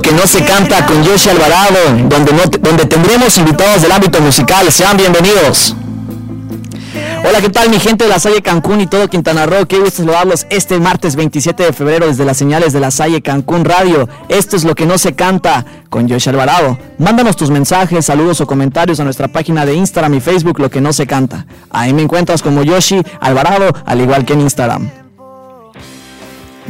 que no se canta con Yoshi Alvarado, donde, no, donde tendremos invitados del ámbito musical. Sean bienvenidos. Hola, ¿qué tal mi gente de la Salle Cancún y todo Quintana Roo? Qué gusto saludarlos este martes 27 de febrero desde las señales de la Salle Cancún Radio. Esto es lo que no se canta con Yoshi Alvarado. Mándanos tus mensajes, saludos o comentarios a nuestra página de Instagram y Facebook Lo que no se canta. Ahí me encuentras como Yoshi Alvarado, al igual que en Instagram.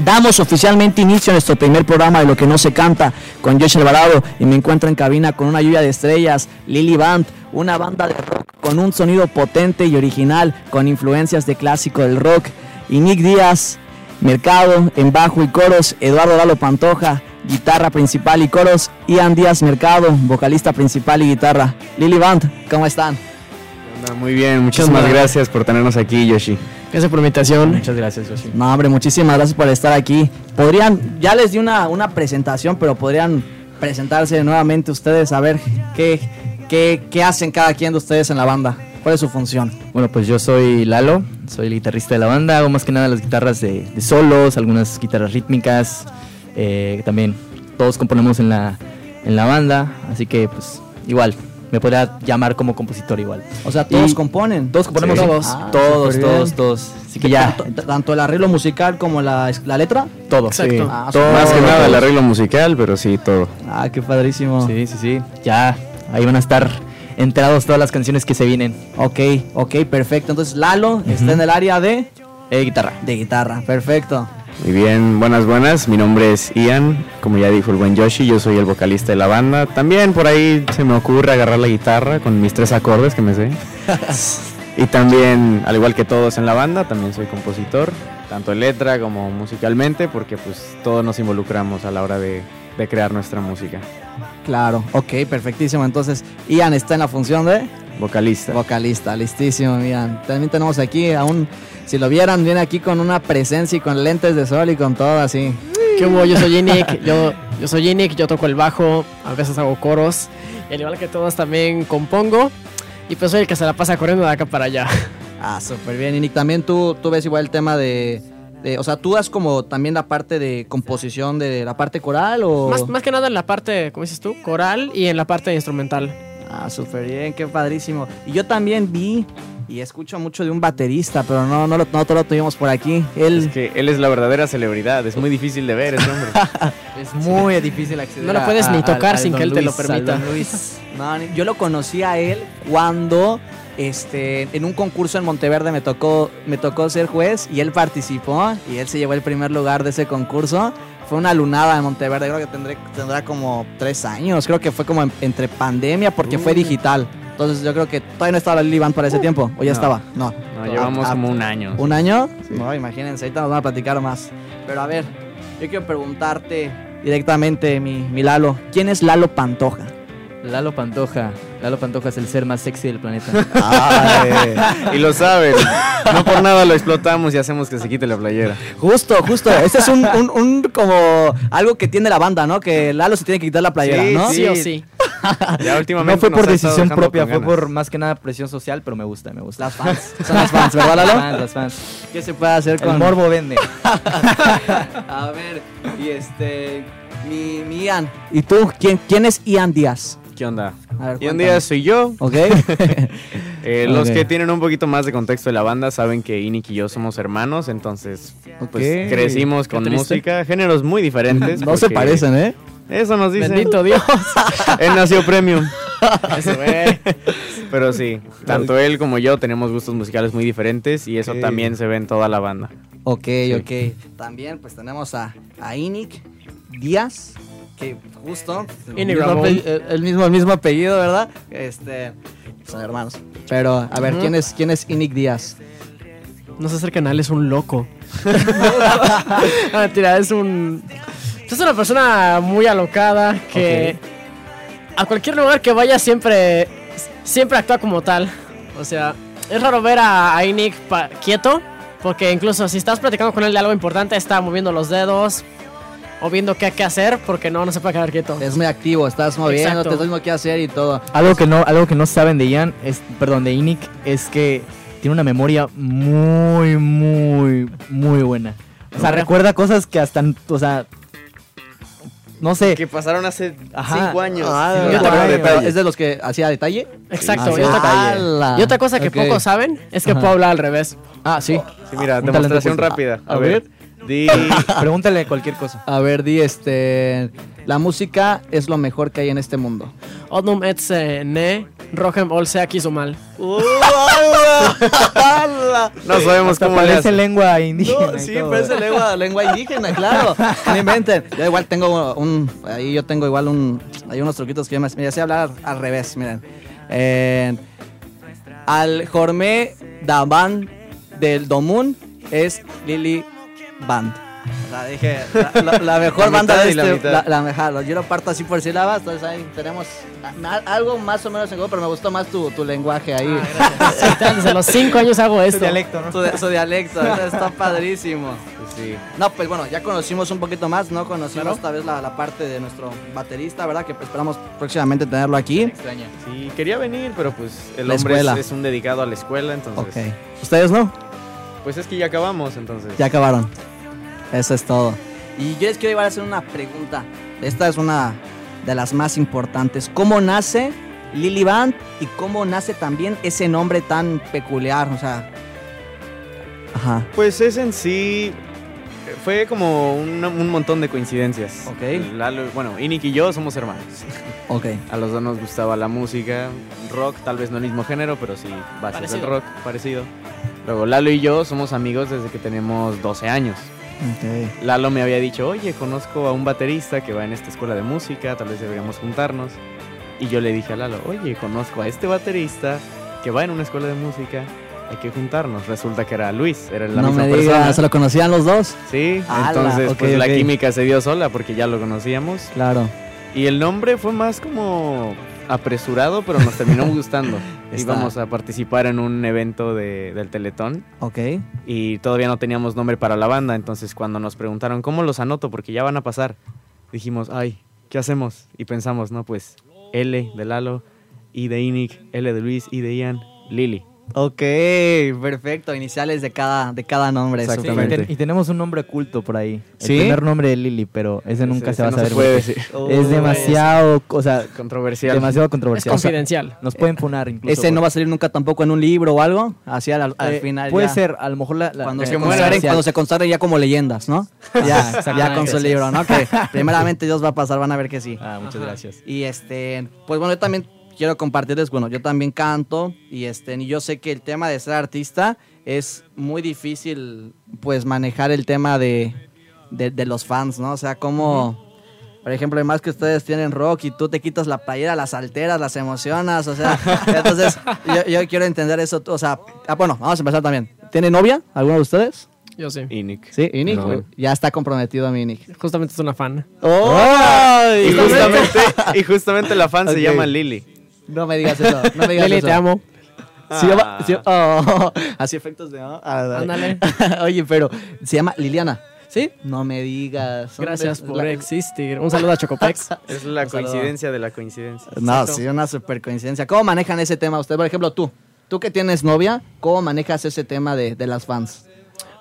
Damos oficialmente inicio a nuestro primer programa de Lo que no se canta con Yoshi Alvarado y me encuentro en cabina con una lluvia de estrellas, Lily Band, una banda de rock con un sonido potente y original con influencias de clásico del rock, y Nick Díaz, Mercado en bajo y coros, Eduardo Lalo Pantoja, guitarra principal y coros, Ian Díaz Mercado, vocalista principal y guitarra. Lily Band, ¿cómo están? Muy bien, muchísimas gracias por tenernos aquí, Yoshi. Gracias por la invitación. Muchas gracias, Yoshi. No, hombre, muchísimas gracias por estar aquí. Podrían, ya les di una, una presentación, pero podrían presentarse nuevamente ustedes, a ver qué, qué, qué hacen cada quien de ustedes en la banda. ¿Cuál es su función? Bueno, pues yo soy Lalo, soy el guitarrista de la banda, hago más que nada las guitarras de, de solos, algunas guitarras rítmicas, eh, también todos componemos en la, en la banda, así que pues igual, me podría llamar como compositor igual. O sea, todos Y- componen. Todos componemos Sí. todos, Ah, todos, todos, todos. Así que ya, Tanto, el arreglo musical como la, la letra. todo. Exacto. Sí. Ah, Todo, Más que nada el arreglo musical, pero sí, todo. Ah, qué padrísimo. Sí, sí, sí. Ya, ahí van a estar enterados todas las canciones que se vienen. Ok, ok, perfecto. Entonces Lalo está en el área de, Eh, guitarra. de guitarra. Perfecto. Muy bien, buenas, buenas. Mi nombre es Ian, como ya dijo el buen Yoshi, yo soy el vocalista de la banda. También por ahí se me ocurre agarrar la guitarra con mis tres acordes que me sé. y también, al igual que todos en la banda, también soy compositor, tanto en letra como musicalmente, porque pues todos nos involucramos a la hora de, de crear nuestra música. Claro, ok, perfectísimo. Entonces, Ian está en la función de Vocalista. vocalista. Listísimo, Ian. También tenemos aquí a un, si lo vieran, viene aquí con una presencia y con lentes de sol y con todo así. ¿Qué hubo? Yo soy Inic, yo, yo soy Inic, yo toco el bajo, a veces hago coros, y al igual que todos también compongo, y pues soy el que se la pasa corriendo de acá para allá. Ah, súper bien. Y Nick, también tú, tú ves igual el tema de, de- o sea, tú das como también la parte de composición de la parte coral o... Más, más que nada en la parte, como dices tú, coral y en la parte instrumental. Ah, súper bien, qué padrísimo. Y yo también vi y escucho mucho de un baterista, pero no, no, lo, no todo lo tuvimos por aquí. Él, Es que él es la verdadera celebridad, es muy difícil de ver ese hombre. Es muy difícil acceder No lo a- puedes a- ni tocar al sin que él te lo Luis, permita. Don Luis. No, yo lo conocí a él cuando este, en un concurso en Monteverde me tocó, me tocó ser juez y él participó y él se llevó el primer lugar de ese concurso. Fue una lunada en Monteverde, creo que tendré, tendrá como tres años, creo que fue como en- entre pandemia porque fue digital. Entonces yo creo que todavía no estaba Lili Band para ese tiempo, o ya No. estaba, no. No, llevamos Ah, como un año. ¿Un año? Sí. No, imagínense, ahorita nos van a platicar más. Pero a ver, yo quiero preguntarte directamente, mi, mi Lalo, ¿quién es Lalo Pantoja? Lalo Pantoja. Lalo Pantoja es el ser más sexy del planeta. Ay, y lo saben. No por nada lo explotamos y hacemos que se quite la playera. Justo, justo. Este es un, un- un como algo que tiene la banda, ¿no? Que Lalo se tiene que quitar la playera, Sí, ¿no? Sí o sí. Ya últimamente No fue por decisión propia, fue ganas. por más que nada presión social, pero me gusta, me gusta. Las fans. Son las fans, ¿verdad, Las Lalo? fans, las fans. ¿Qué se puede hacer El con morbo vende. A ver, y este. Mi, mi Ian. ¿Y tú? ¿Quién, quién es Ian Díaz? ¿Qué onda? Ver, Y un día soy yo. ¿Ok? Eh, Los que tienen un poquito más de contexto de la banda saben que Inik y yo somos hermanos, entonces pues Ok. crecimos Qué con triste. música, géneros muy diferentes. no se parecen, ¿eh? Eso nos dicen. Bendito Dios. Él nació premium. Eso. Pero sí, tanto él como yo tenemos gustos musicales muy diferentes y eso también se ve en toda la banda. Ok, ok. También pues tenemos a, a Inik Díaz, que justo el mismo, ape- el, el mismo, el mismo apellido, ¿verdad? Este, son hermanos. Pero, a ver. ¿quién es, quién es Inik Díaz? No se acerquen a él, es un loco. mentira, es un. Es una persona muy alocada que a cualquier lugar que vaya siempre. Siempre actúa como tal. O sea, es raro ver a, a Inik pa- quieto. Porque incluso si estás platicando con él de algo importante, está moviendo los dedos. O viendo qué, qué hacer. Porque no, no se puede quedar quieto. Es muy activo, estás moviendo, te viendo qué hacer y todo. Algo que no, algo que no saben de Ian, es, perdón, de Inik, es que tiene una memoria muy, muy, muy buena. O sea, recuerda cosas que hasta, o sea, no sé. Que pasaron hace Ajá. cinco años. Ah, yo también. ¿Es de los que hacía detalle? Exacto. Ah, y, otra, ala. y otra cosa que Ok. pocos saben es que Ajá. puedo hablar al revés. Ah, sí. Sí, mira, Un demostración rápida. A, A ver. Di. Pregúntale cualquier cosa. A ver, di este. La música es lo mejor que hay en este mundo. Odnum etze ne rohem olseaki mal. no sabemos Hasta cómo le parece hace. lengua indígena. No, sí, todo. parece lengua, lengua indígena, claro. No inventen. Yo igual tengo un. Ahí yo tengo igual un. Hay unos truquitos que yo me, me sé hablar al revés, miren. Eh, al Jorme Daban del Domun es Lily Band. O sea, dije, la, la- la mejor La banda de este, la, la mejor. Yo lo parto así por sílabas, entonces ahí tenemos a- algo más o menos en común, pero me gustó más tu, tu lenguaje ahí. Desde los cinco años hago esto. dialecto, ¿no? su, su dialecto, eso está padrísimo. Sí. No, pues bueno, ya conocimos un poquito más, ¿no? Conocimos Claro. tal vez la, la parte de nuestro baterista, ¿verdad? Que esperamos próximamente tenerlo aquí. Extraña. Sí, quería venir, pero pues el La hombre es, es un dedicado a la escuela, entonces. Ok. ¿Ustedes no? Pues es que ya acabamos, entonces. Ya acabaron. Eso es todo. Y yo les quiero igual hacer una pregunta. Esta es una de las más importantes. ¿Cómo nace Lily Band y cómo nace también ese nombre tan peculiar? O sea... Ajá. Pues es en sí. Fue como un, un montón de coincidencias. Ok. Lalo- bueno, Inik y yo somos hermanos. Ok. A los dos nos gustaba la música, rock, tal vez no el mismo género, pero sí bases del rock, parecido. Luego Lalo y yo somos amigos desde que tenemos 12 años. Lalo me había dicho, oye, conozco a un baterista que va en esta escuela de música, tal vez deberíamos juntarnos. Y yo le dije a Lalo, oye, conozco a este baterista que va en una escuela de música, hay que juntarnos. Resulta que era Luis, era la no misma me persona. ¿se lo conocían los dos? Sí, Ala, entonces pues la química se dio sola porque ya lo conocíamos. Claro. Y el nombre fue más como apresurado, pero nos terminó gustando. Está. Íbamos a participar en un evento de- del Teletón Ok. y todavía no teníamos nombre para la banda, entonces cuando nos preguntaron cómo los anoto porque ya van a pasar, dijimos, ay, ¿qué hacemos? Y pensamos, no, pues L de Lalo, I de Inik, L de Luis, I de Ian, Lili. Ok, perfecto. Iniciales de cada, de cada nombre. Sí, y, bien. ten- y tenemos un nombre oculto por ahí. ¿Sí? El primer nombre de Lily, pero ese nunca Ese se va a no saber. puede decir. Es demasiado, o sea, Controversial. demasiado Es controversial. O sea, confidencial. nos pueden funar incluso. Ese no va a salir nunca tampoco en un libro o algo. Así al, al Eh, final. Puede ya, ser, a lo mejor la. la- Cuando se, consagren, cuando se consagren ya como leyendas, ¿no? Ya, ya exactamente. con su libro, ¿no? Que primeramente Dios va a pasar, van a ver que sí. Ah, muchas gracias. Y este, pues bueno, yo también quiero compartirles, bueno, yo también canto y este, y yo sé que el tema de ser artista es muy difícil, pues manejar el tema de, de, de los fans, ¿no? O sea, como, por ejemplo, además que ustedes tienen rock y tú te quitas la playera, las alteras, las emocionas, o sea, entonces yo, yo quiero entender eso, o sea, ah, bueno, vamos a empezar también. ¿Tiene novia alguno de ustedes? Yo sí. Inik. Sí, Inik. No. Ya está comprometido mi Inik. Justamente es una fan. Y justamente, y justamente la fan se llama Lili. No me digas eso, no me digas Lili, eso. te amo. Se llama- Ah. se- oh, así efectos de. oh, ah, dale. Ándale. Oye, pero se llama Liliana. ¿Sí? No me digas. Gracias ¿Dónde- por la- existir. Un saludo a Chocopex. Es la Un saludo. coincidencia de la coincidencia. No, Exacto. sí, una super coincidencia. ¿Cómo manejan ese tema ustedes? Por ejemplo, tú. Tú que tienes novia, ¿cómo manejas ese tema de, de las fans?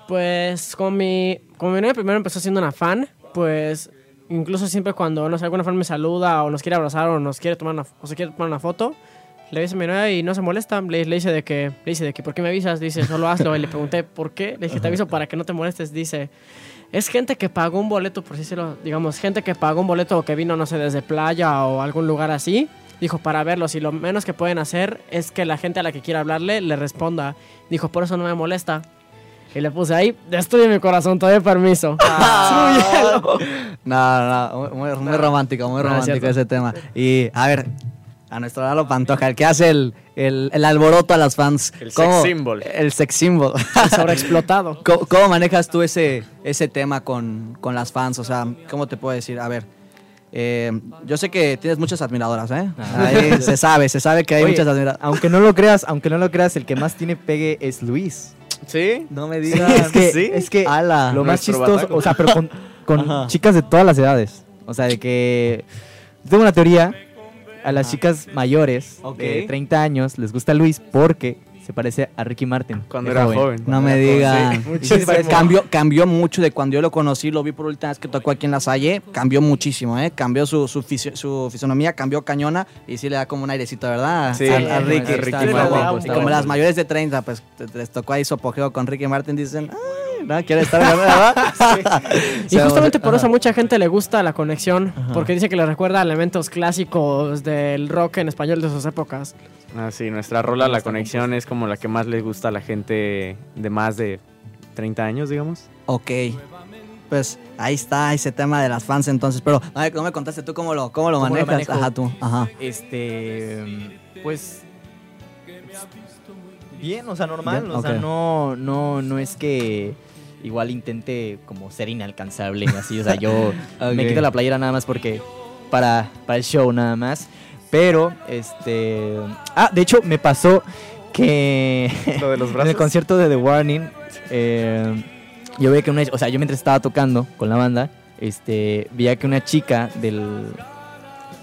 Pues con mi, con mi novia primero empezó siendo una fan, pues incluso siempre cuando no sé, alguna fan me saluda o nos quiere abrazar o nos quiere tomar una, o se quiere tomar una foto, le dice a mi novia y no se molesta, le, le dice de que, le dice de que, ¿por qué me avisas? Dice, solo hazlo. Y le pregunté, ¿por qué? Le dije, te aviso para que no te molestes. Dice, es gente que pagó un boleto, por si lo, digamos, gente que pagó un boleto o que vino, no sé, desde playa o algún lugar así. Dijo, para verlos y lo menos que pueden hacer es que la gente a la que quiera hablarle le responda. Dijo, por eso no me molesta. Y le puse ahí, destruye mi corazón, te doy permiso. No, no, muy, muy romántico, muy No, es romántico ese tema. Y, a ver, a nuestro Lalo Pantoja, el que hace el, el, el alboroto a las fans. El ¿Cómo- sex symbol. El sex symbol. Sobreexplotado. ¿Cómo, cómo manejas tú ese, ese tema con, con las fans? O sea, ¿cómo te puedo decir? A ver, eh, yo sé que tienes muchas admiradoras, ¿eh? Ahí se sabe, se sabe que hay Oye, muchas admiradoras. Aunque no lo creas, aunque no lo creas, el que más tiene pegue es Luis. ¿Sí? No me Sí, digas. es que, ¿Sí? es que Ala. lo más chistoso, bataco. o sea, pero con, con chicas de todas las edades. O sea, de que tengo una teoría, a las chicas mayores Ok. de 30 años les gusta Luis porque se parece a Ricky Martin. Cuando era joven. No me digan. Muchísimo. Cambió, cambió mucho de cuando yo lo conocí, lo vi por última vez que tocó aquí en La Salle. Cambió muchísimo, ¿eh? Cambió su, su, fisio- su fisonomía, cambió cañona y sí le da como un airecito, ¿verdad? Sí, a, a a Ricky. Ricky Está Martin. guapo. Está Y como las mayores de 30, pues les tocó ahí su apogeo con Ricky Martin, dicen, "Ay, ¿no? ¿Quiere estar, verdad? Y justamente por eso a mucha gente le gusta la conexión, porque dice que le recuerda a elementos clásicos del rock en español de sus épocas. Ah, sí, nuestra rola, La Conexión, es como la que más les gusta a la gente de más de 30 años, digamos. Ok. Pues ahí está ese tema de las fans entonces. Pero, a ver, no me contaste tú cómo lo, cómo lo ¿Cómo manejas. Ajá, tú. Ajá. Este, pues bien, o sea, normal, Bien, o sea, no no no es que igual intente como ser inalcanzable y así, o sea, yo me quito la playera nada más porque para para el show nada más, pero este, ah, de hecho me pasó que Lo de los en brazos. el concierto de The Warning, eh, yo veía que una, o sea, yo mientras estaba tocando con la banda, este, veía que una chica del,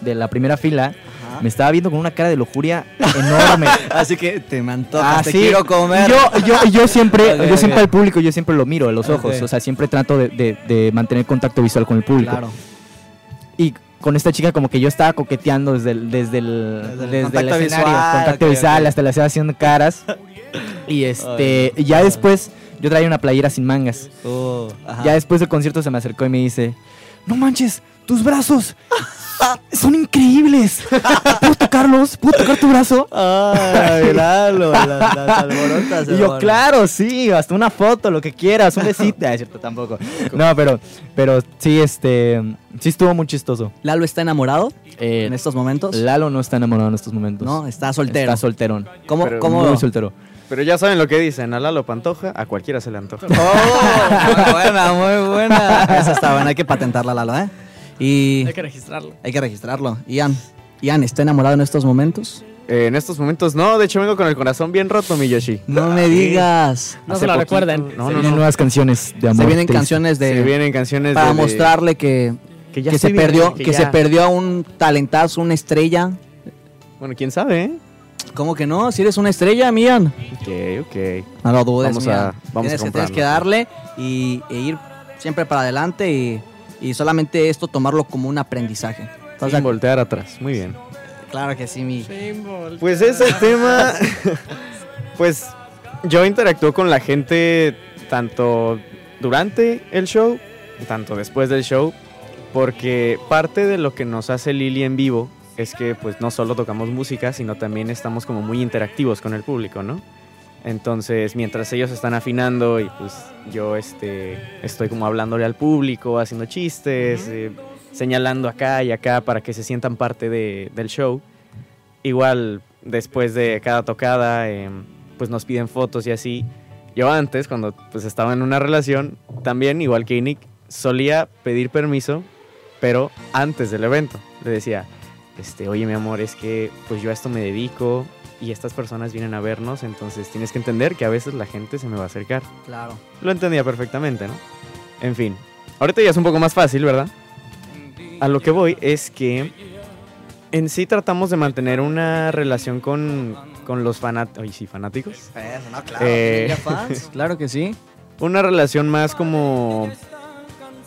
de la primera fila me estaba viendo con una cara de lujuria enorme. Así que te me antojas, Ah, te sí. quiero comer. Yo, yo, yo siempre, yo siempre al público, yo siempre lo miro a los ojos, o sea, siempre trato de, de- de mantener contacto visual con el público. Claro. Y con esta chica como que yo estaba coqueteando desde el, desde el, Desde el desde el contacto escenario, visual, contacto visual, hasta le hacía haciendo caras. Y este, ya después yo traía una playera sin mangas. Uh, ajá. Ya después del concierto se me acercó y me dice, no manches, tus brazos son increíbles. ¿Puedo tocarlos? ¿Puedo tocar tu brazo? Ay, Lalo, las, las alborotas. Y yo, claro, sí, hasta una foto, lo que quieras, un besito. Ah, es cierto, tampoco. No, pero, pero sí, este, sí estuvo muy chistoso. ¿Lalo está enamorado Eh, en estos momentos? Lalo no está enamorado en estos momentos. No, está soltero. Está solterón. ¿Cómo? Pero cómo? Muy soltero. Pero ya saben lo que dicen, a Lalo Pantoja, a cualquiera se le antoja. Oh, muy buena, muy buena. Esa está buena, hay que patentarla, Lalo, ¿eh? Y Hay que registrarlo. hay que registrarlo. Ian, Ian, ¿está enamorado en estos momentos? Eh, en estos momentos no, de hecho vengo con el corazón bien roto, mi Yoshi. No me digas. No Hace se lo poquito- recuerden. No, Se no, vienen no. nuevas canciones de amor. Se vienen triste. canciones de Se vienen canciones para de- mostrarle que, que ya que se perdió, que, se ya- perdió un talentazo, una estrella. Bueno, quién sabe, ¿eh? ¿Cómo que no? Si eres una estrella, Ian. Ok, ok. No lo dudes, Vamos Ian. a- vamos tienes, a que, tienes que darle y, e ir siempre para adelante y, y solamente esto tomarlo como un aprendizaje. ¿Estás de Sin voltear atrás, muy bien. Claro que sí, mi. Pues ese tema, pues yo interactúo con la gente tanto durante el show, tanto después del show, porque parte de lo que nos hace Lili en vivo es que pues no solo tocamos música, sino también estamos como muy interactivos con el público, ¿no? Entonces, mientras ellos están afinando y pues yo este, estoy como hablándole al público, haciendo chistes, eh, señalando acá y acá para que se sientan parte de- del show. Igual, después de cada tocada, eh, pues nos piden fotos y así. Yo antes, cuando pues estaba en una relación, también, igual que Nick, solía pedir permiso, pero antes del evento. Le decía, este, oye mi amor, es que pues yo a esto me dedico y estas personas vienen a vernos, entonces tienes que entender que a veces la gente se me va a acercar. Claro. Lo entendía perfectamente, ¿no? En fin, ahorita ya es un poco más fácil, ¿verdad? A lo que voy es que en sí tratamos de mantener una relación con, con los fanáticos. Ay, sí, fanáticos. Eso, no, claro. Eh. fans, claro que sí. Una relación más como.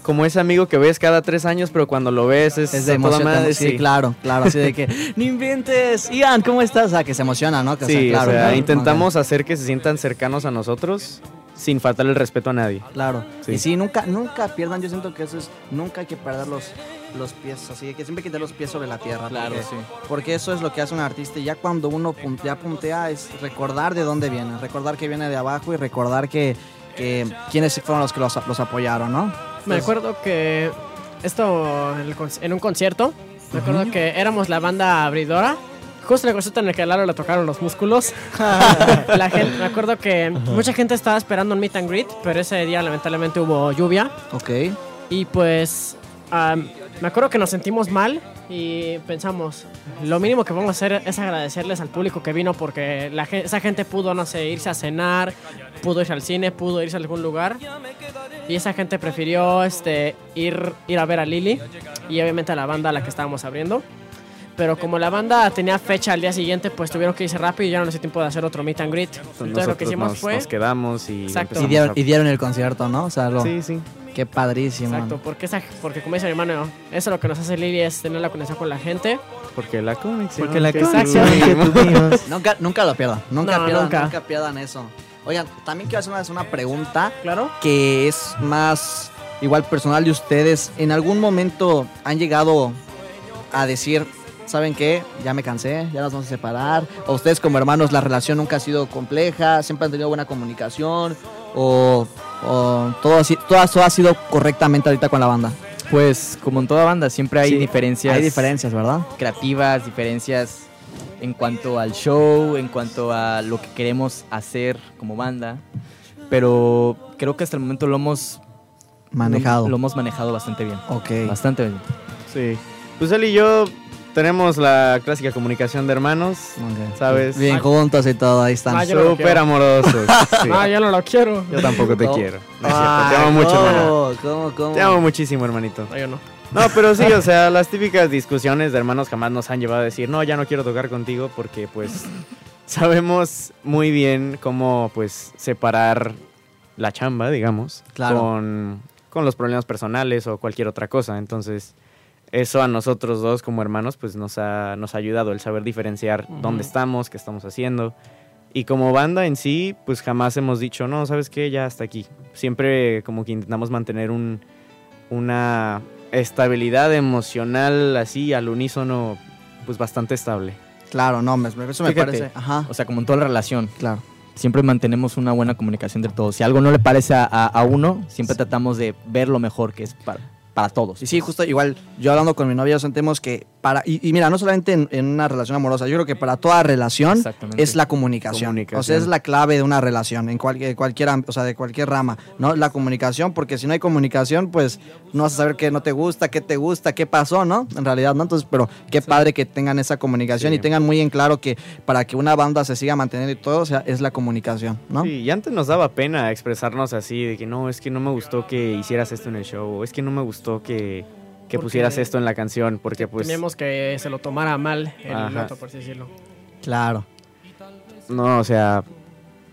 Como ese amigo que ves cada tres años, pero cuando lo ves es, Es de emoción. madre, sí, sí. claro, claro. Así de que, no inventes. Ian, ¿cómo estás? O sea, que se emociona, ¿no? Que, o sea, Sí, claro, o sea, claro, intentamos hacer que se sientan cercanos a nosotros sin faltar el respeto a nadie. Claro. Sí. Y sí, nunca, nunca pierdan. Yo siento que eso es. Nunca hay que perder los, los pies. Así que siempre hay que tener los pies sobre la tierra. Claro, porque, sí. Porque eso es lo que hace un artista. Y ya cuando uno puntea, puntea, es recordar de dónde viene. Recordar que viene de abajo y recordar que, que quiénes fueron los que los, los apoyaron, ¿no? Me acuerdo que esto en un concierto, me acuerdo que éramos la banda abridora. Justo en el concierto en el que a Lalo le tocaron los músculos. la gente, me acuerdo que mucha gente estaba esperando un meet and greet, pero ese día lamentablemente hubo lluvia. Ok. Y pues am, me acuerdo que nos sentimos mal y pensamos, lo mínimo que vamos a hacer es agradecerles al público que vino porque la, esa gente pudo, no sé, irse a cenar, pudo irse al cine, pudo irse a algún lugar. Y esa gente prefirió este, ir, ir a ver a Lili y obviamente a la banda a la que estábamos abriendo. Pero como la banda tenía fecha al día siguiente, pues tuvieron que irse rápido y ya no les dio tiempo de hacer otro meet and greet. Entonces lo que hicimos nos, fue... nos quedamos y Exacto. Y empezamos dieron, a- y dieron el concierto, ¿no? O sea, lo- Sí, sí. Qué padrísimo. Exacto, porque, esa, porque como dice mi hermano, eso es lo que nos hace Lili es tener la conexión con la gente. Porque la conexión. Porque la que conexión que tuvimos. Nunca, nunca lo pierdan. Nunca, No, pierdan nunca. nunca. pierdan eso. Oigan, también quiero hacer una, una pregunta Claro. que es más igual personal de ustedes. ¿En algún momento han llegado a decir, ¿saben qué? Ya me cansé, ya nos vamos a separar. O ustedes como hermanos, la relación nunca ha sido compleja, siempre han tenido buena comunicación. O, o todo, así, todo eso ha sido correctamente ahorita con la banda. Pues como en toda banda, siempre hay Sí, diferencias. Hay diferencias, ¿verdad? creativas, diferencias en cuanto al show, en cuanto a lo que queremos hacer como banda. Pero creo que hasta el momento lo hemos Manejado. Lo, lo hemos manejado bastante bien. ok. Bastante bien. Sí. Pues él y yo tenemos la clásica comunicación de hermanos. ¿sabes? Bien juntos y todo, ahí están. Ah, Súper amorosos. sí. No, yo no lo quiero. Yo tampoco te No. quiero. No es cierto. Te amo mucho, hermano. hermano. ¿Cómo, cómo? Te amo muchísimo, hermanito. No, yo no. No, pero sí, o sea, las típicas discusiones de hermanos jamás nos han llevado a decir, no, ya no quiero tocar contigo porque pues sabemos muy bien cómo pues separar la chamba, digamos, Claro. con, con los problemas personales o cualquier otra cosa. Entonces, eso a nosotros dos como hermanos pues nos ha, nos ha ayudado el saber diferenciar dónde estamos, qué estamos haciendo. Y como banda en sí, pues jamás hemos dicho, no, ¿sabes qué? Ya hasta aquí. Siempre como que intentamos mantener un, una estabilidad emocional así al unísono, pues bastante estable. Claro, no, me, eso me Fíjate. parece. Ajá. O sea, como en toda la relación, Claro. siempre mantenemos una buena comunicación entre todos. Si algo no le parece a, a- a uno, siempre tratamos de ver lo mejor que es para, para todos. Y sí, justo igual, yo hablando con mi novia, sentimos que para. Y, y mira, no solamente en, en una relación amorosa, yo creo que para toda relación es la comunicación. Comunicación. O sea, es la clave de una relación, en cualquier, cualquier, o sea, de cualquier rama, ¿no? La comunicación, porque si no hay comunicación, pues no vas a saber qué no te gusta, qué te gusta, qué pasó, ¿no? En realidad, ¿no? Entonces, pero qué padre que tengan esa comunicación Sí. y tengan muy en claro que para que una banda se siga manteniendo y todo, o sea, es la comunicación, ¿no? Sí, y antes nos daba pena expresarnos así, de que no, es que no me gustó que hicieras esto en el show, o es que no me gustó que, pusieras esto en la canción, porque pues... Teníamos que se lo tomara mal el Ajá. otro, por así decirlo. Claro. No, o sea,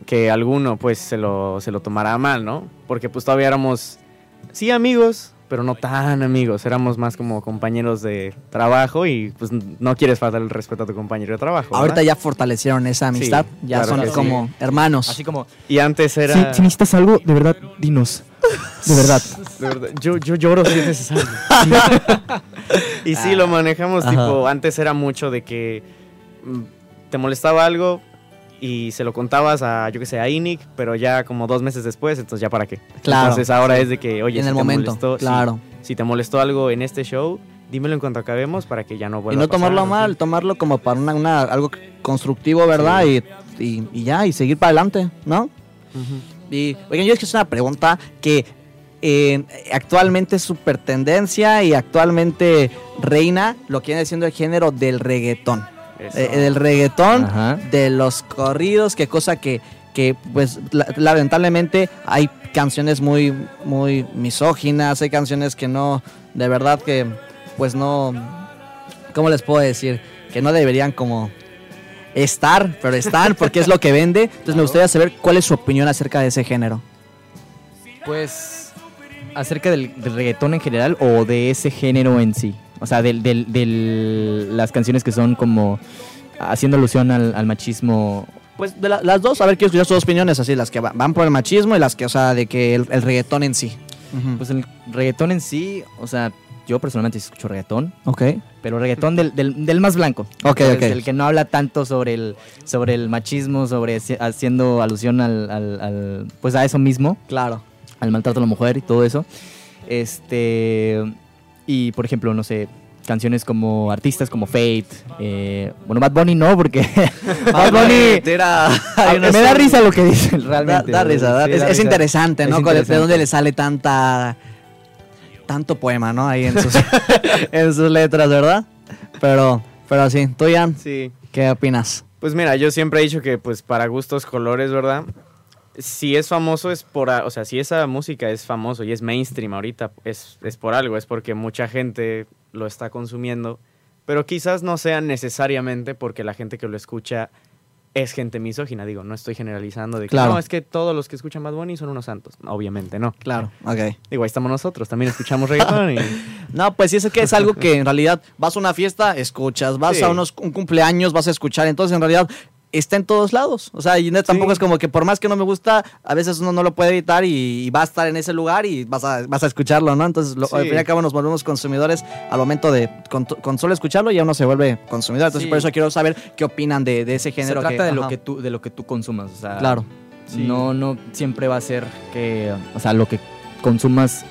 que alguno pues se lo, se lo tomará mal, ¿no? Porque pues todavía éramos, sí amigos, pero no tan amigos, éramos más como compañeros de trabajo y pues no quieres faltar el respeto a tu compañero de trabajo. Ahorita ya fortalecieron esa amistad, ya claro son sí. como hermanos. Así como, Y antes era... si, si necesitas algo, de verdad, dinos. De verdad. De verdad, yo, yo lloro si es necesario. y sí, lo manejamos, Ajá. tipo, antes era mucho de que mm, te molestaba algo y se lo contabas a, yo que sé, a Inic, pero ya como dos meses después, entonces ya para qué. Claro. Entonces ahora es de que, oye, en si el te momento, molestó, claro. si, te molestó algo en este show, dímelo en cuanto acabemos para que ya no vuelva Y no a pasar, tomarlo ¿sí? mal, tomarlo como para una, una- algo constructivo, ¿verdad? Y, y- y ya, y seguir para adelante, ¿no? Ujú. Y, oigan, yo es que es una pregunta que eh, actualmente es super tendencia y actualmente reina lo que viene siendo el género del reggaetón. Eh, del reggaetón, Ajá. de los corridos, que cosa que, que pues la- lamentablemente hay canciones muy, muy misóginas, hay canciones que no, de verdad que pues no, ¿cómo les puedo decir? Que no deberían como estar, pero están porque es lo que vende. Entonces me gustaría saber cuál es su opinión acerca de ese género. Pues, acerca del, del reggaetón en general o de ese género en sí. O sea, del, del, del- las canciones que son como haciendo alusión al, al machismo. Pues de la- las dos, a ver, quiero escuchar sus dos opiniones, así, las que va- van por el machismo y las que, o sea, de que el, el reggaetón en sí. Pues el reggaetón en sí, o sea, yo personalmente sí escucho reggaetón, ok. pero reggaetón del, del, del más blanco. Ok, ¿sabes? ok. Del que no habla tanto sobre el, sobre el machismo, sobre haci- haciendo alusión al, al- al- pues a eso mismo. Claro. al maltrato a la mujer y todo eso. Este. Y por ejemplo, no sé, canciones como artistas como Fate. eh, bueno, Bad Bunny no, porque Bad Bunny. Era, Ah, me da risa lo que dicen, realmente. da risa, da- Sí, es, da es risa. interesante, Es ¿no? ¿De- ¿De interesante. dónde le sale tanta tanto poema, ¿no? Ahí en sus, en sus letras, ¿verdad? Pero, pero sí, tú, Ian, Sí. ¿qué opinas? Pues mira, yo siempre he dicho que pues para gustos colores, ¿verdad? Si es famoso es por, o sea, si esa música es famoso y es mainstream ahorita, es, es por algo, es porque mucha gente lo está consumiendo, pero quizás no sea necesariamente porque la gente que lo escucha es gente misógina. Digo, no estoy generalizando de que Claro. no, es que todos los que escuchan Bad Bunny son unos santos. Obviamente no. Claro, ok. Digo, ahí estamos nosotros, también escuchamos reggaetón y... No, pues sí, es que es algo que en realidad vas a una fiesta, escuchas, vas Sí. a unos, un cumpleaños, vas a escuchar, entonces en realidad está en todos lados. O sea, y no- tampoco es como que por más que no me gusta, a veces uno no lo puede evitar y, y va a estar en ese lugar y vas a, vas a escucharlo, ¿no? Entonces, lo- Sí. al fin y al cabo nos volvemos consumidores al momento de con, con solo escucharlo ya uno se vuelve consumidor. Entonces, Sí. por eso quiero saber qué opinan de, de ese Se género. trata de lo que tú de lo que tú consumas, o sea, Claro. No no siempre va a ser que, o sea, lo que consumas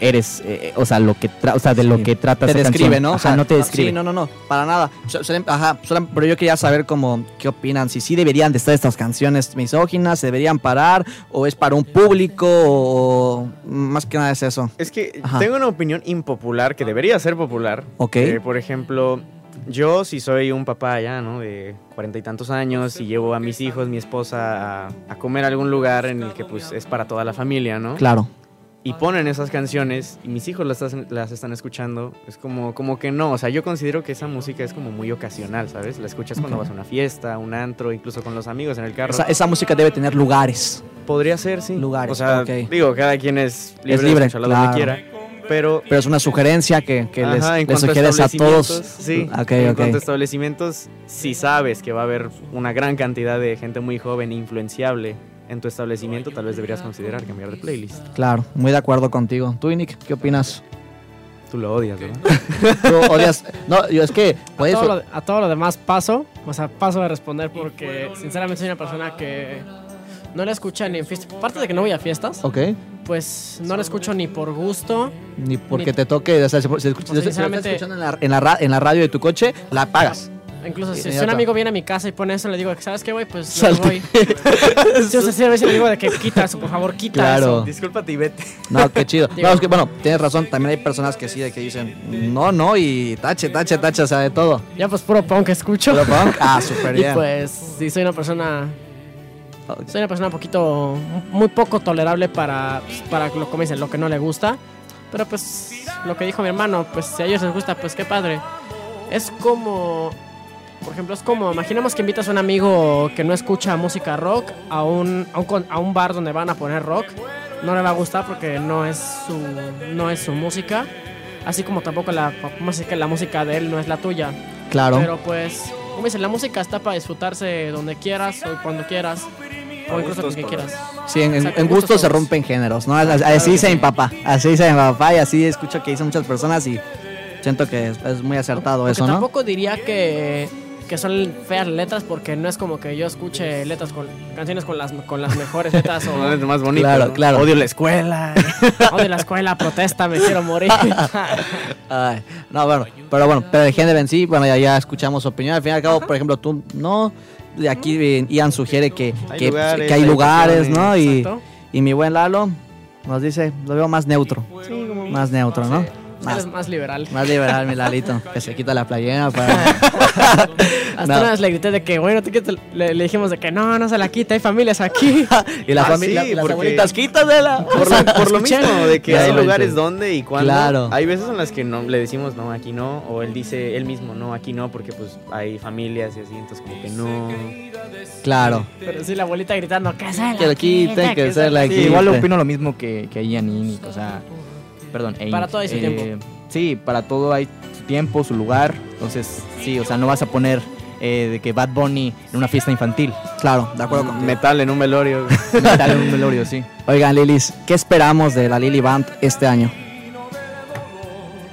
eres, eh, o sea, lo que tra- o sea, de lo Sí. que trata te esa describe, canción. ¿no? O sea, no te describe. Sí, no, no, no, para nada. Ajá, pero yo quería saber como qué opinan, si sí deberían de estar estas canciones misóginas, se deberían parar, o es para un público, o más que nada es eso. Es que Ajá. tengo una opinión impopular que debería ser popular. Ok. Eh, por ejemplo, yo si soy un papá ya, ¿no? De cuarenta y tantos años y llevo a mis hijos, mi esposa a, a comer a algún lugar en el que pues es para toda la familia, ¿no? Claro. Y ponen esas canciones y mis hijos las, las están escuchando. Es como, como que no, o sea, yo considero que esa música es como muy ocasional, ¿sabes? La escuchas cuando vas a una fiesta, un antro, incluso con los amigos en el carro. Esa, esa música debe tener lugares. Podría ser, sí. Lugares, O sea, ok. digo, cada quien es libre, Es libre, de escucharla donde claro. quiera. Pero Pero es una sugerencia que, que les, Ajá, les cuanto sugieres a todos. Sí, Ok, en cuanto a establecimientos, si sabes que va a haber una gran cantidad de gente muy joven e influenciable en tu establecimiento, tal vez deberías considerar cambiar de playlist. Claro, muy de acuerdo contigo. ¿Tú, Nick, qué opinas? Tú lo odias, ¿verdad? ¿Tú odias? No, yo es que... A Pues, todo, lo, a todo lo demás paso, o sea, paso de responder porque sinceramente soy una persona que no la escucha ni en fiestas. Aparte de que no voy a fiestas, ok. pues no la escucho ni por gusto. Ni porque Ni- te toque, o sea, si, si escuchas- si estás escuchando en la, en, la ra- en la radio de tu coche, la apagas. Incluso si, si un amigo viene a mi casa y pone eso, le digo, ¿sabes qué, güey? Pues yo me Salte. voy. Sí, o sea, sí, a veces le digo de que quita eso, por favor, quita Claro. eso. Discúlpate y vete. No, qué chido. Digo- No, es que, bueno, tienes razón, también hay personas que sí, de que dicen, no, no, y tache, tache, tache, o sea, de todo. Ya pues puro punk escucho. Pero punk, ah, súper y bien. pues sí, soy una persona... Soy una persona un poquito, muy poco tolerable para, pues, para lo, como dicen, lo que no le gusta. Pero pues lo que dijo mi hermano, pues si a ellos les gusta, pues qué padre. Es como, por ejemplo, es como, imaginemos que invitas a un amigo que no escucha música rock a un, a un, a un bar donde van a poner rock. No le va a gustar porque no es su, no es su música. Así como tampoco la música, la música de él no es la tuya. Claro. Pero pues, como dicen, la música está para disfrutarse donde quieras o cuando quieras. O incluso con colores. quieras. Sí, en, en- Exacto, en gustos gusto se rompen géneros, ¿no? Así, así dice mi papá, así dice mi papá y así escucho que dicen muchas personas y siento que es, es muy acertado Porque eso, ¿no? tampoco diría que, que son feas letras porque no es como que yo escuche letras con canciones con las con las mejores letras No o es lo más bonito. Claro, ¿no? claro. Odio la escuela. o de la escuela protesta me quiero morir. Ay, no, bueno, pero bueno, pero el género en sí, bueno, ya, ya escuchamos su opinión. Al fin y al cabo, por ejemplo, tú no. De aquí eh, Ian sugiere que, Hay que, lugares, que hay hay lugares, ¿no? Y, y mi buen Lalo nos dice, lo veo más neutro. Sí, como Más neutro, ¿no? Más, más liberal. más liberal, mi Lalito. Que se quita la playera para. Hasta No. una vez le grité de que, bueno, te le, le dijimos de que no, no se la quita, hay familias aquí. y la Ah, familia, sí, las porque- abuelitas, quítasela. Por lo, por lo mismo, de que hay lugares donde y cuando. Claro. Hay veces en las que no le decimos no, aquí no. O él dice él mismo no, aquí no, porque pues hay familias y así, entonces como que no. Claro. Pero sí, la abuelita gritando, que se la Que lo quiten, que se la Sí, quiten. igual opino lo mismo que, que Ian y Nick, o sea, perdón. e Para todo hay su eh, tiempo. Sí, para todo hay su tiempo, su lugar, entonces sí, o sea, no vas a poner eh, de que Bad Bunny en una fiesta infantil, Claro, de acuerdo contigo. Metal en un velorio. metal en un velorio, sí. Oigan, Lilis, ¿qué esperamos de la Lily Band este año?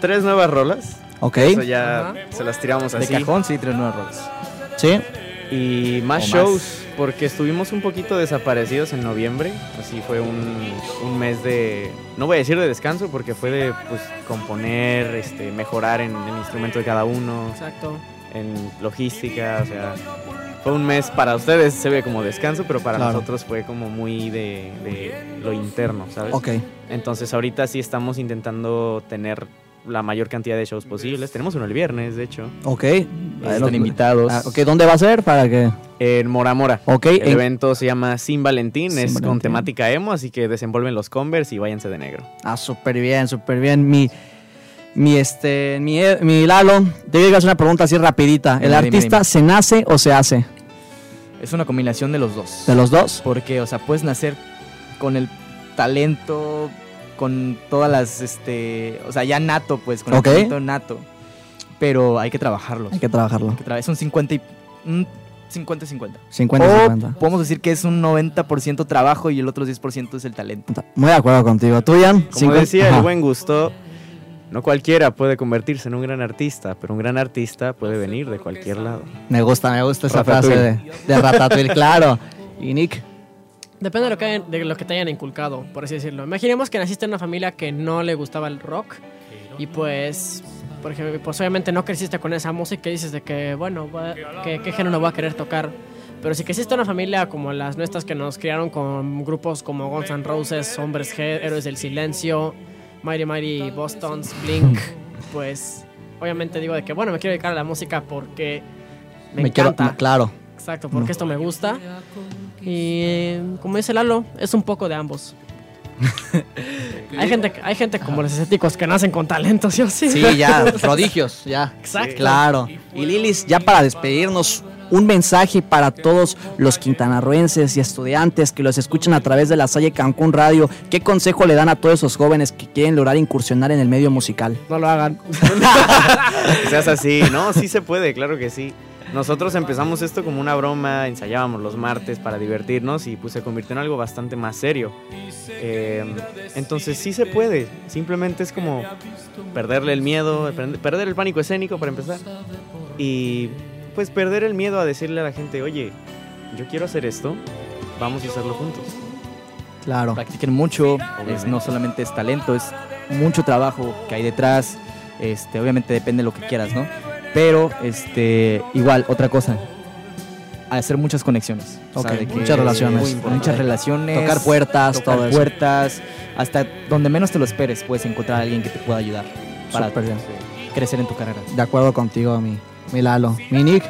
Tres nuevas rolas. ¿Ok? Eso ya se las tiramos De así. cajón, sí, tres nuevas rolas. Sí. Y más O más. Porque estuvimos un poquito desaparecidos en noviembre. Así fue un, un mes de, no voy a decir de descanso, porque fue de pues, componer, este, mejorar en el instrumento de cada uno, Exacto. en logística, o sea, fue un mes para ustedes se ve como descanso, pero para Claro. nosotros fue como muy de, de lo interno, ¿sabes? Ok. Entonces ahorita sí estamos intentando tener la mayor cantidad de shows posibles. Tenemos uno el viernes, de hecho, Ok. Están invitados. Ah, ok, ¿dónde va a ser? Para que. En Mora Mora. Ok, El en- evento se llama Sin Valentín, Sin es con temática emo, así que desenvuelven los Converse y váyanse de negro. Ah, súper bien, súper bien. Mi, Mi, este, mi, mi Lalo, te voy a hacer una pregunta así rapidita. ¿El Dime, artista dime. se nace o se hace? Es una combinación de los dos. ¿De los dos? Porque, o sea, puedes nacer con el talento, con todas las, este, o sea, ya nato, pues, con Ok. el talento nato. Pero hay que trabajarlo. Hay que trabajarlo. Hay que tra- es un 50 y... un 50-50. 50-50. O podemos decir que es un 90% trabajo y el otro 10% es el talento. Muy de acuerdo contigo. ¿Tú, Ian? Como decía Ajá. el buen gusto, no cualquiera puede convertirse en un gran artista, pero un gran artista puede venir de cualquier lado. Me gusta, me gusta esa frase de, de Ratatouille, claro. Y Nick, Depende de lo, que hayan- de lo que te hayan inculcado, por así decirlo. Imaginemos que naciste en una familia que no le gustaba el rock y pues, por ejemplo, pues obviamente no creciste con esa música y dices de que, bueno, que, ¿qué género voy a querer tocar? Pero si creciste en una familia como las nuestras que nos criaron con grupos como Guns N' Roses, Hombres G, Héroes del Silencio, Mighty Mighty Bostons, Blink, pues obviamente digo de que, bueno, me quiero dedicar a la música porque me, quiero- encanta. claro. Exacto, porque esto me gusta. Y como dice Lalo, es un poco de ambos. hay gente, hay gente como los estéticos que nacen con talento, ¿sí o sí? Sí, ya, prodigios, ya. Exacto. Claro. Y Lilis, ya para despedirnos, un mensaje para todos los quintanarroenses y estudiantes que los escuchan a través de la Salle Cancún Radio. ¿Qué consejo le dan a todos esos jóvenes que quieren lograr incursionar en el medio musical? No lo hagan. Que seas así, ¿no? Sí se puede, claro que sí. Nosotros empezamos esto como una broma, ensayábamos los martes para divertirnos y pues se convirtió en algo bastante más serio. Eh, entonces sí se puede, simplemente es como perderle el miedo, perder el pánico escénico para empezar y pues perder el miedo a decirle a la gente, oye, yo quiero hacer esto, vamos a hacerlo juntos. Claro. Practiquen mucho, es, no solamente es talento, es mucho trabajo que hay detrás. Este, obviamente depende de lo que quieras, ¿no? Pero, este, igual, otra cosa, hacer muchas conexiones. O sea, Ok, de que- muchas relaciones. Muchas relaciones. Tocar puertas, tocar todo eso. puertas, hasta donde menos te lo esperes puedes encontrar a alguien que te pueda ayudar para crecer en tu carrera. De acuerdo contigo, mi, mi Lalo. Mi Nick.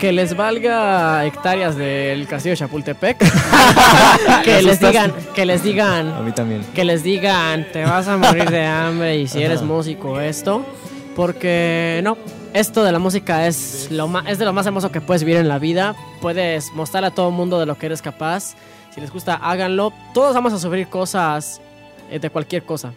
Que les valga hectáreas del castillo de Chapultepec. que les digan, que les digan, mí también. que les digan, te vas a morir de hambre y si eres músico esto, porque no, esto de la música es lo más, es de lo más hermoso que puedes vivir en la vida. Puedes mostrar a todo el mundo de lo que eres capaz. Si les gusta, háganlo. Todos vamos a sufrir cosas eh, de cualquier cosa.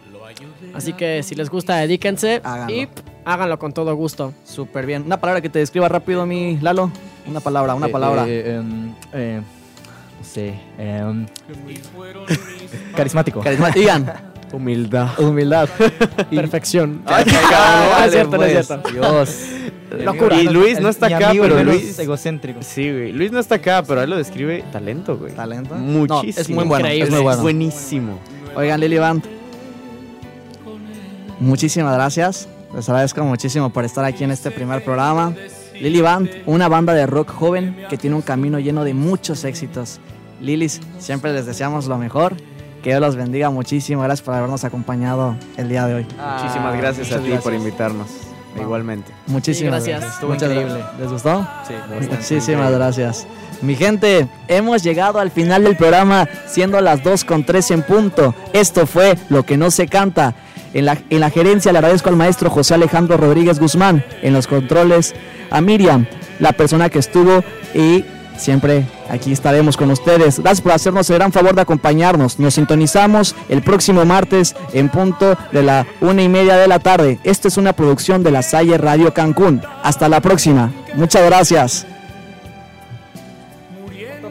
Así que si les gusta, dedíquense Háganlo. y háganlo con todo gusto. Súper bien. Una palabra que te describa rápido, mi Lalo. Una palabra, una palabra. Eh, em, eh, no sé. em, carismático. Ian. Humildad. Humildad. Y- Perfección. Ay, no, vale, es cierto, no es cierto. Dios. Locura. Y Luis no está acá, pero Luis... egocéntrico. Sí, güey. Luis no está acá, pero él lo describe talento, güey. ¿Talento? Muchísimo. No, es muy bueno. Es muy bueno. Buenísimo. Oigan, Lily Band. Muchísimas gracias. Les agradezco muchísimo por estar aquí en este primer programa. Lily Band, una banda de rock joven que tiene un camino lleno de muchos éxitos. Lilies, siempre les deseamos lo mejor. Que Dios los bendiga muchísimo. Gracias por habernos acompañado el día de hoy. Muchísimas gracias a ti por invitarnos. Igualmente. Muchísimas gracias. gracias. Estuvo Muchas increíble. gracias. ¿Les gustó? Sí, Muchísimas gracias. Mi gente, hemos llegado al final del programa siendo las 2 con 3 en punto. Esto fue Lo que no se canta. En la, en la gerencia le agradezco al maestro José Alejandro Rodríguez Guzmán. En los controles a Miriam, la persona que estuvo y siempre aquí estaremos con ustedes. Gracias por hacernos el gran favor de acompañarnos. Nos sintonizamos el próximo martes en punto de la una y media de la tarde. Esto es una producción de la Salle Radio Cancún. Hasta la próxima. Muchas gracias. muriendo